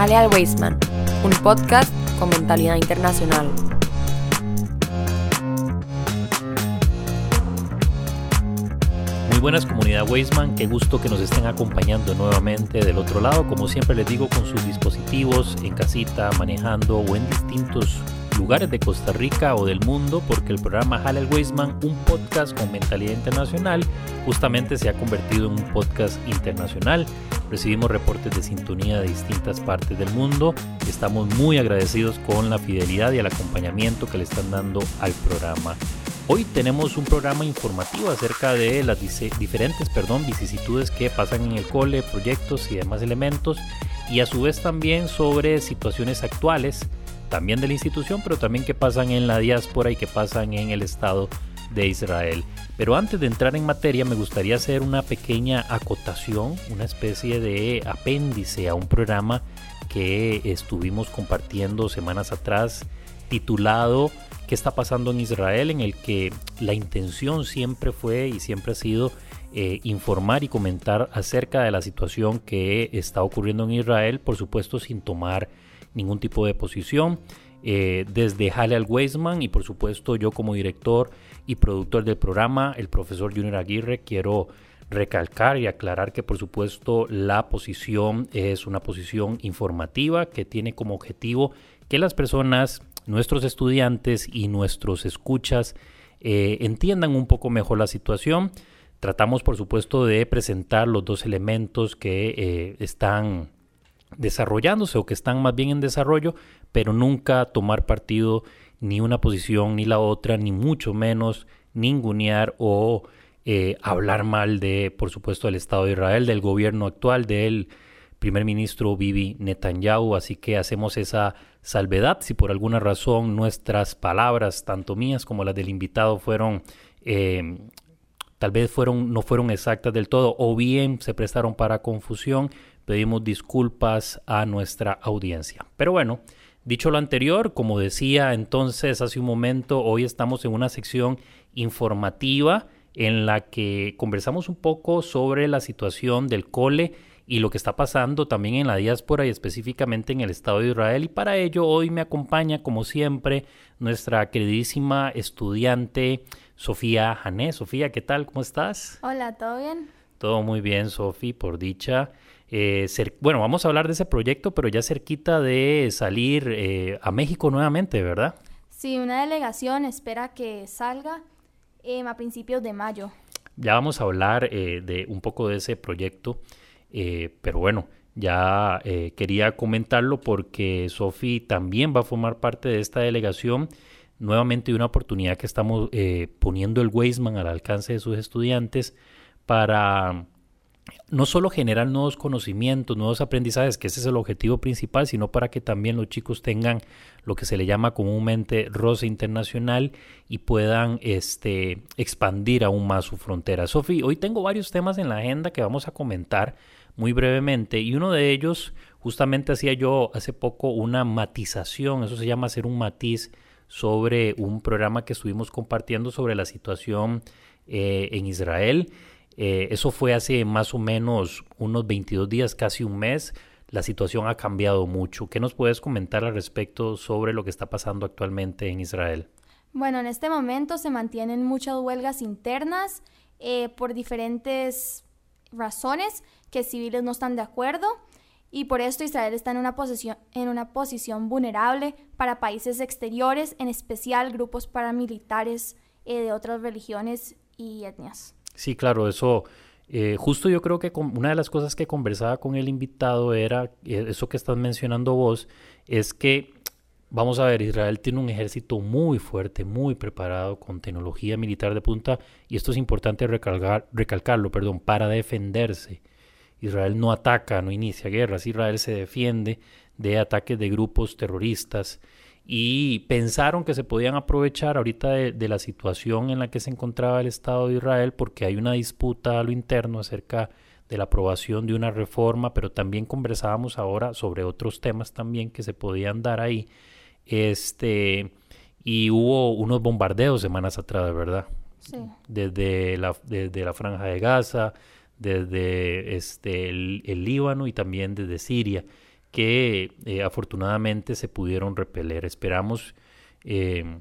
Jale al Weisman, un podcast con mentalidad internacional. Muy buenas comunidad Weisman, qué gusto que nos estén acompañando nuevamente del otro lado, como siempre les digo, con sus dispositivos, en casita, manejando o en distintos lugares de Costa Rica o del mundo, porque el programa Halal Weisman, un podcast con mentalidad internacional, justamente se ha convertido en un podcast internacional. Recibimos reportes de sintonía de distintas partes del mundo estamos muy agradecidos con la fidelidad y el acompañamiento que le están dando al programa. Hoy tenemos un programa informativo acerca de las diferentes perdón, vicisitudes que pasan en el cole, proyectos y demás elementos, y a su vez también sobre situaciones actuales también de la institución, pero también que pasan en la diáspora y que pasan en el Estado de Israel. Pero antes de entrar en materia, me gustaría hacer una pequeña acotación, una especie de apéndice a un programa que estuvimos compartiendo semanas atrás, titulado ¿Qué está pasando en Israel? en el que la intención siempre fue y siempre ha sido eh, informar y comentar acerca de la situación que está ocurriendo en Israel, por supuesto sin tomar ningún tipo de posición. Eh, desde Halal Weisman y por supuesto yo como director y productor del programa, el profesor Junior Aguirre, quiero recalcar y aclarar que por supuesto la posición es una posición informativa que tiene como objetivo que las personas, nuestros estudiantes y nuestros escuchas eh, entiendan un poco mejor la situación. Tratamos por supuesto de presentar los dos elementos que eh, están desarrollándose o que están más bien en desarrollo, pero nunca tomar partido ni una posición ni la otra, ni mucho menos ningunear o eh, hablar mal de, por supuesto, del Estado de Israel, del gobierno actual, del primer ministro Bibi Netanyahu. Así que hacemos esa salvedad. Si por alguna razón nuestras palabras, tanto mías como las del invitado, fueron eh, tal vez fueron, no fueron exactas del todo o bien se prestaron para confusión, pedimos disculpas a nuestra audiencia. Pero bueno, dicho lo anterior, como decía entonces hace un momento, hoy estamos en una sección informativa en la que conversamos un poco sobre la situación del cole y lo que está pasando también en la diáspora y específicamente en el Estado de Israel. Y para ello hoy me acompaña, como siempre, nuestra queridísima estudiante Sofía Jané. Sofía, ¿qué tal? ¿Cómo estás? Hola, ¿todo bien? Todo muy bien, Sofía, por dicha. Eh, bueno, vamos a hablar de ese proyecto, pero ya cerquita de salir eh, a México nuevamente, ¿verdad? Sí, una delegación espera que salga em, a principios de mayo. Ya vamos a hablar eh, de un poco de ese proyecto, pero bueno, ya quería comentarlo porque Sofi también va a formar parte de esta delegación. Nuevamente una oportunidad que estamos poniendo el Weisman al alcance de sus estudiantes para no solo generar nuevos conocimientos, nuevos aprendizajes, que ese es el objetivo principal, sino para que también los chicos tengan lo que se le llama comúnmente roce internacional y puedan este, expandir aún más su frontera. Sofi, hoy tengo varios temas en la agenda que vamos a comentar muy brevemente y uno de ellos justamente hacía yo hace poco una matización, eso se llama hacer un matiz sobre un programa que estuvimos compartiendo sobre la situación eh, en Israel eh, eso fue hace más o menos unos 22 días, casi un mes. La situación ha cambiado mucho. ¿Qué nos puedes comentar al respecto sobre lo que está pasando actualmente en Israel? Bueno, en este momento se mantienen muchas huelgas internas eh, por diferentes razones que civiles no están de acuerdo y por esto Israel está en una, posición, en una posición vulnerable para países exteriores, en especial grupos paramilitares eh, de otras religiones y etnias. Sí, claro, eso, eh, justo yo creo que una de las cosas que conversaba con el invitado era, eh, eso que estás mencionando vos, es que, vamos a ver, Israel tiene un ejército muy fuerte, muy preparado, con tecnología militar de punta, y esto es importante recalcar, recalcarlo, perdón, para defenderse. Israel no ataca, no inicia guerras, Israel se defiende de ataques de grupos terroristas y pensaron que se podían aprovechar ahorita de, la situación en la que se encontraba el Estado de Israel porque hay una disputa a lo interno acerca de la aprobación de una reforma, pero también conversábamos ahora sobre otros temas también que se podían dar ahí. Este, y hubo unos bombardeos semanas atrás, ¿verdad? Sí. Desde la, desde la franja de Gaza, desde este, el Líbano y también desde Siria que eh, afortunadamente se pudieron repeler. Esperamos eh,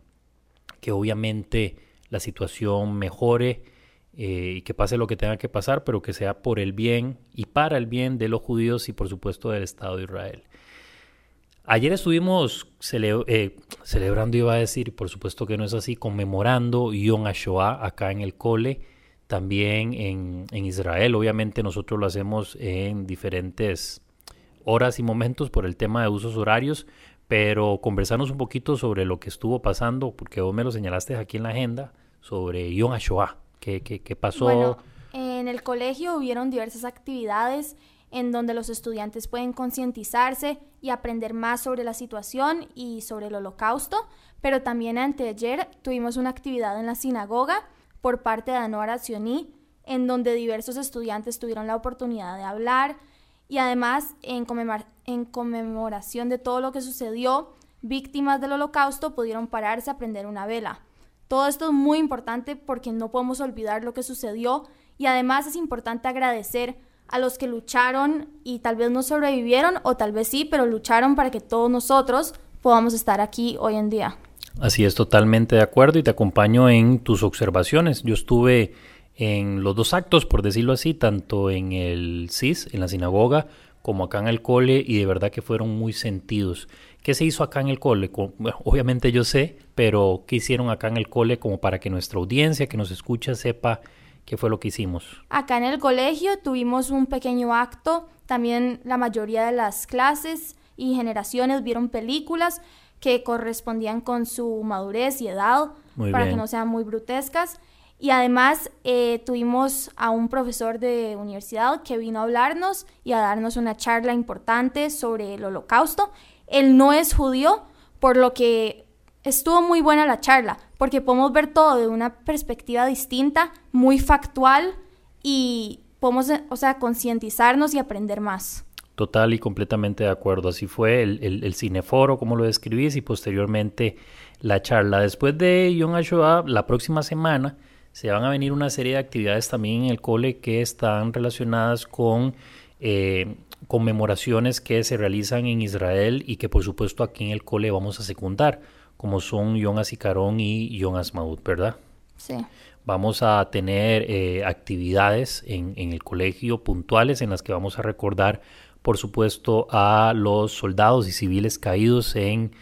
que obviamente la situación mejore eh, y que pase lo que tenga que pasar, pero que sea por el bien y para el bien de los judíos y por supuesto del Estado de Israel. Ayer estuvimos celebrando, iba a decir, por supuesto que no es así, conmemorando Yom HaShoah acá en el cole, también en, en Israel. Obviamente nosotros lo hacemos en diferentes horas y momentos por el tema de usos horarios, pero conversarnos un poquito sobre lo que estuvo pasando, porque vos me lo señalaste aquí en la agenda, sobre Yom HaShoah, ¿qué, qué, pasó? Bueno, en el colegio hubieron diversas actividades en donde los estudiantes pueden concientizarse y aprender más sobre la situación y sobre el holocausto, pero también anteayer tuvimos una actividad en la sinagoga por parte de Anora Sioní, en donde diversos estudiantes tuvieron la oportunidad de hablar, y además en, en conmemoración de todo lo que sucedió, víctimas del holocausto pudieron pararse a prender una vela. Todo esto es muy importante porque no podemos olvidar lo que sucedió y además es importante agradecer a los que lucharon y tal vez no sobrevivieron o tal vez sí, pero lucharon para que todos nosotros podamos estar aquí hoy en día. Así es, totalmente de acuerdo y te acompaño en tus observaciones. Yo estuve en los dos actos, por decirlo así, tanto en el CIS, en la sinagoga, como acá en el cole, y de verdad que fueron muy sentidos. ¿Qué se hizo acá en el cole? obviamente yo sé, pero ¿qué hicieron acá en el cole como para que nuestra audiencia que nos escucha sepa qué fue lo que hicimos? Acá en el colegio tuvimos un pequeño acto, también la mayoría de las clases y generaciones vieron películas que correspondían con su madurez y edad, para que no sean muy brutescas. Y además eh, tuvimos a un profesor de universidad que vino a hablarnos y a darnos una charla importante sobre el holocausto. Él no es judío, por lo que estuvo muy buena la charla, porque podemos ver todo de una perspectiva distinta, muy factual y podemos, o sea, concientizarnos y aprender más. Total y completamente de acuerdo. Así fue el, el, cineforo, como lo describís, y posteriormente la charla. Después de Yom HaShoah, la próxima semana se van a venir una serie de actividades también en el cole que están relacionadas con eh, conmemoraciones que se realizan en Israel y que por supuesto aquí en el cole vamos a secundar, como son Yom HaZikaron y Yom HaSmaut, ¿verdad? Sí. Vamos a tener eh, actividades en, en el colegio puntuales en las que vamos a recordar, por supuesto, a los soldados y civiles caídos en,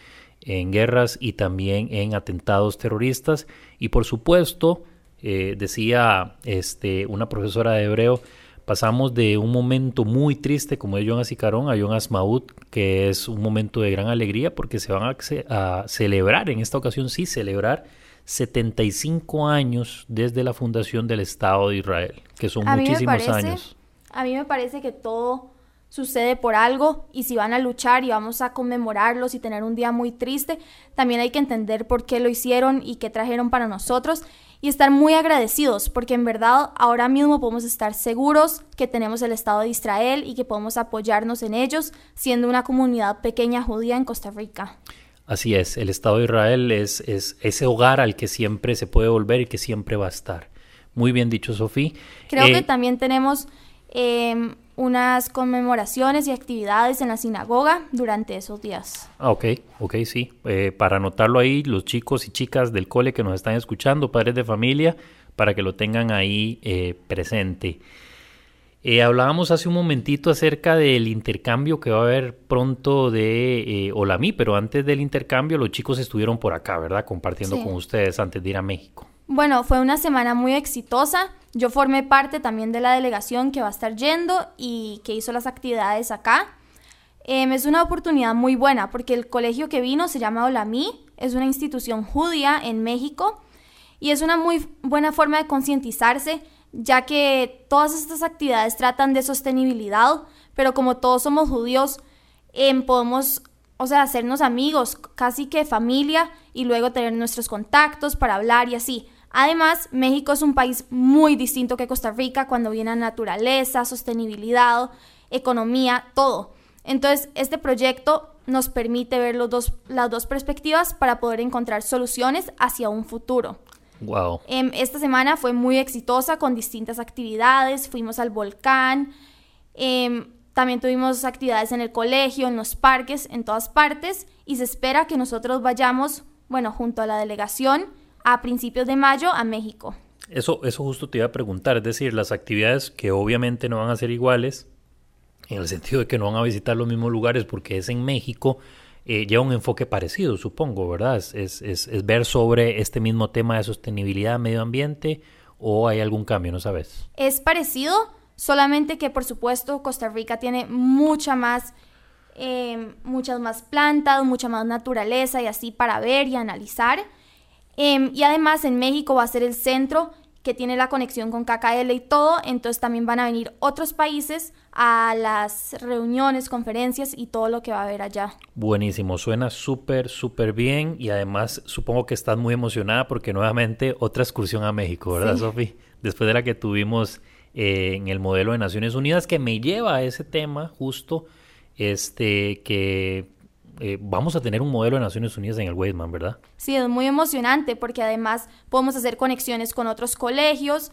en guerras y también en atentados terroristas. Y por supuesto, eh, decía este, una profesora de hebreo, pasamos de un momento muy triste como es Yom Asicarón a Yom Asmaut, que es un momento de gran alegría porque se van a, celebrar, en esta ocasión sí, celebrar 75 años desde la fundación del Estado de Israel, que son muchísimos años. A mí me parece que todo sucede por algo y si van a luchar y vamos a conmemorarlos y tener un día muy triste, también hay que entender por qué lo hicieron y qué trajeron para nosotros y estar muy agradecidos porque en verdad ahora mismo podemos estar seguros que tenemos el Estado de Israel y que podemos apoyarnos en ellos siendo una comunidad pequeña judía en Costa Rica. Así es, el Estado de Israel es, es ese hogar al que siempre se puede volver y que siempre va a estar. Muy bien dicho, Sofía. Creo que eh, también tenemos eh, unas conmemoraciones y actividades en la sinagoga durante esos días. Ah, ok, ok, sí. Eh, para anotarlo ahí, los chicos y chicas del cole que nos están escuchando, padres de familia, para que lo tengan ahí eh, presente. Eh, hablábamos hace un momentito acerca del intercambio que va a haber pronto de Olamí, pero antes del intercambio los chicos estuvieron por acá, ¿verdad? Compartiendo con ustedes antes de ir a México. Bueno, fue una semana muy exitosa. Yo formé parte también de la delegación que va a estar yendo y que hizo las actividades acá. Em, es una oportunidad muy buena porque el colegio que vino se llama Olamí, es una institución judía en México y es una muy buena forma de concientizarse ya que todas estas actividades tratan de sostenibilidad, pero como todos somos judíos, em, podemos, o sea, hacernos amigos, casi que familia y luego tener nuestros contactos para hablar y así. Además, México es un país muy distinto que Costa Rica cuando viene a naturaleza, sostenibilidad, economía, todo. Entonces, este proyecto nos permite ver los dos, las dos perspectivas para poder encontrar soluciones hacia un futuro. Wow. Em, esta semana fue muy exitosa con distintas actividades, fuimos al volcán, em, También tuvimos actividades en el colegio, en los parques, en todas partes y se espera que nosotros vayamos, bueno, junto a la delegación a principios de mayo a México. Eso, eso justo te iba a preguntar, es decir, las actividades que obviamente no van a ser iguales, en el sentido de que no van a visitar los mismos lugares porque es en México, eh, lleva un enfoque parecido, supongo, ¿verdad? Es, es, es, ver sobre este mismo tema de sostenibilidad, medio ambiente, o hay algún cambio, ¿no sabes? Es parecido, solamente que por supuesto Costa Rica tiene mucha más, eh, muchas más plantas, mucha más naturaleza y así para ver y analizar. Em, y además en México va a ser el centro que tiene la conexión con KKL y todo, entonces también van a venir otros países a las reuniones, conferencias y todo lo que va a haber allá. Buenísimo, suena súper, súper bien y además supongo que estás muy emocionada porque nuevamente otra excursión a México, ¿verdad, Sofi? Después de la que tuvimos eh, en el modelo de Naciones Unidas, que me lleva a ese tema justo, este, que eh, vamos a tener un modelo de Naciones Unidas en el Weidman, ¿verdad? Sí, es muy emocionante porque además podemos hacer conexiones con otros colegios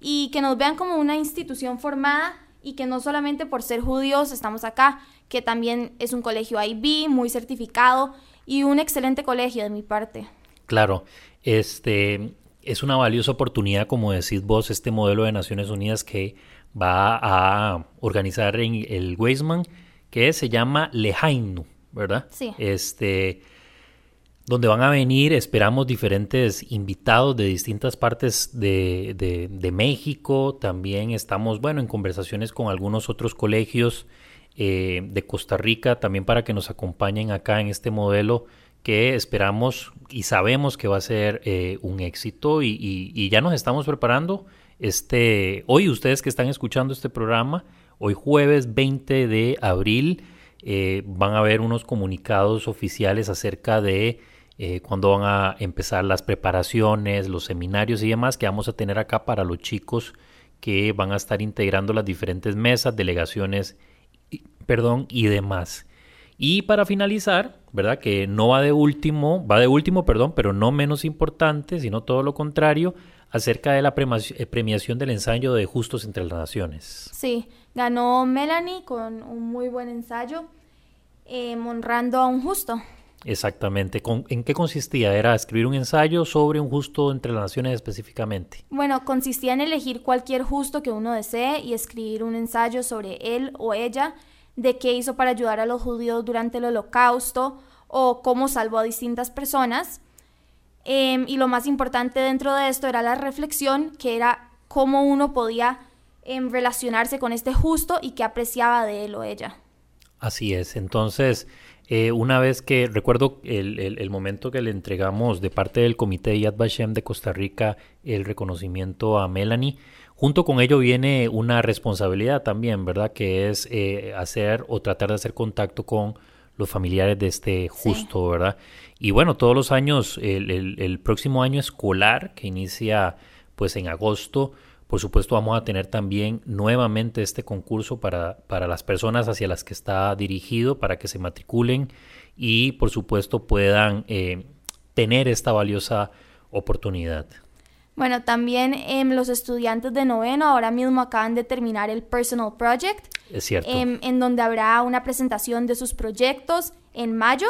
y que nos vean como una institución formada y que no solamente por ser judíos estamos acá, que también es un colegio IB muy certificado y un excelente colegio de mi parte. Claro, este es una valiosa oportunidad, como decís vos, este modelo de Naciones Unidas que va a organizar en el Weisman, que se llama Lehainu. ¿Verdad? Sí. Este, donde van a venir, esperamos, diferentes invitados de distintas partes de, de, México. También estamos, bueno, en conversaciones con algunos otros colegios eh, de Costa Rica, también para que nos acompañen acá en este modelo que esperamos y sabemos que va a ser eh, un éxito y, y, ya nos estamos preparando. Este, hoy ustedes que están escuchando este programa, hoy jueves 20 de abril, eh, van a haber unos comunicados oficiales acerca de eh, cuándo van a empezar las preparaciones, los seminarios y demás que vamos a tener acá para los chicos que van a estar integrando las diferentes mesas, delegaciones, perdón, y demás. Y para finalizar, ¿verdad? Que no va de último, va de último, perdón, pero no menos importante, sino todo lo contrario, acerca de la eh, premiación del ensayo de Justos entre las Naciones. Sí, ganó Melanie con un muy buen ensayo, eh, honrando a un justo. Exactamente. ¿En qué consistía? ¿Era escribir un ensayo sobre un justo entre las naciones específicamente? Bueno, consistía en elegir cualquier justo que uno desee y escribir un ensayo sobre él o ella, de qué hizo para ayudar a los judíos durante el holocausto o cómo salvó a distintas personas. Em, y lo más importante dentro de esto era la reflexión, que era cómo uno podía em, relacionarse con este justo y qué apreciaba de él o ella. Así es. Entonces, eh, una vez que recuerdo el, momento que le entregamos de parte del Comité Yad Vashem de Costa Rica el reconocimiento a Melanie, junto con ello viene una responsabilidad también, ¿verdad? Que es eh, hacer o tratar de hacer contacto con los familiares de este justo, ¿verdad? Y bueno, todos los años, el, próximo año escolar que inicia pues en agosto, por supuesto vamos a tener también nuevamente este concurso para, para las personas hacia las que está dirigido, para que se matriculen y por supuesto puedan eh, tener esta valiosa oportunidad. Bueno, también em, los estudiantes de noveno ahora mismo acaban de terminar el Personal Project. Es cierto. Em, en donde habrá una presentación de sus proyectos en mayo.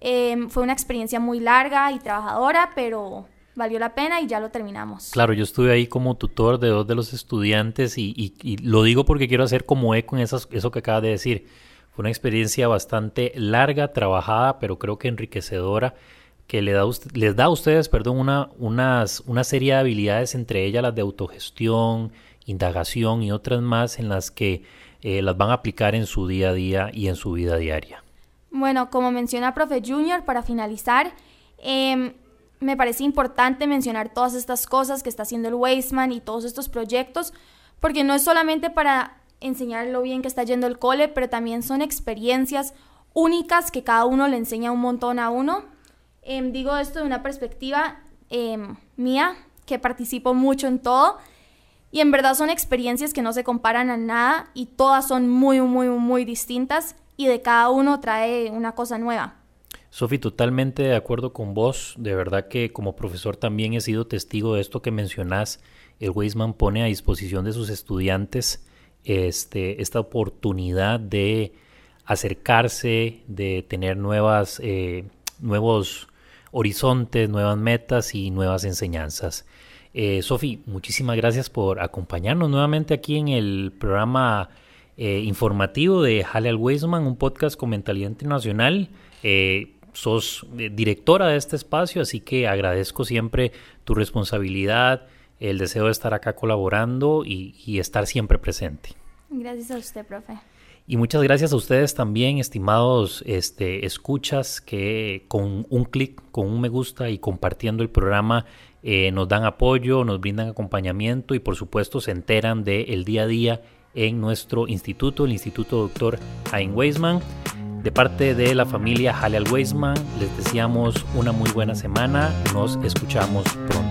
Em, fue una experiencia muy larga y trabajadora, pero valió la pena y ya lo terminamos. Claro, yo estuve ahí como tutor de dos de los estudiantes y, lo digo porque quiero hacer como eco en eso que acabas de decir. Fue una experiencia bastante larga, trabajada, pero creo que enriquecedora que le da, les da a ustedes perdón, una, unas, una serie de habilidades, entre ellas las de autogestión, indagación y otras más en las que eh, las van a aplicar en su día a día y en su vida diaria. Bueno, como menciona Profe Junior, para finalizar, em, me parece importante mencionar todas estas cosas que está haciendo el Wasteman y todos estos proyectos, porque no es solamente para enseñar lo bien que está yendo el cole, pero también son experiencias únicas que cada uno le enseña un montón a uno Em, digo esto de una perspectiva em, mía, que participo mucho en todo. Y en verdad son experiencias que no se comparan a nada y todas son muy, muy, muy distintas y de cada uno trae una cosa nueva. Sofi, totalmente de acuerdo con vos. De verdad que como profesor también he sido testigo de esto que mencionás. El Weisman pone a disposición de sus estudiantes este, esta oportunidad de acercarse, de tener nuevas, eh, nuevos horizontes, nuevas metas y nuevas enseñanzas. Eh, Sofi, muchísimas gracias por acompañarnos nuevamente aquí en el programa eh, informativo de Hale al Weisman, un podcast con mentalidad internacional. Sos directora de este espacio, así que agradezco siempre tu responsabilidad, el deseo de estar acá colaborando y, y estar siempre presente. Gracias a usted, profe. Y muchas gracias a ustedes también, estimados este, escuchas, que con un clic, con un me gusta y compartiendo el programa eh, nos dan apoyo, nos brindan acompañamiento y por supuesto se enteran del día a día en nuestro instituto, el Instituto Doctor Ayn Weisman. De parte de la familia Halal Weisman, les deseamos una muy buena semana. Nos escuchamos pronto.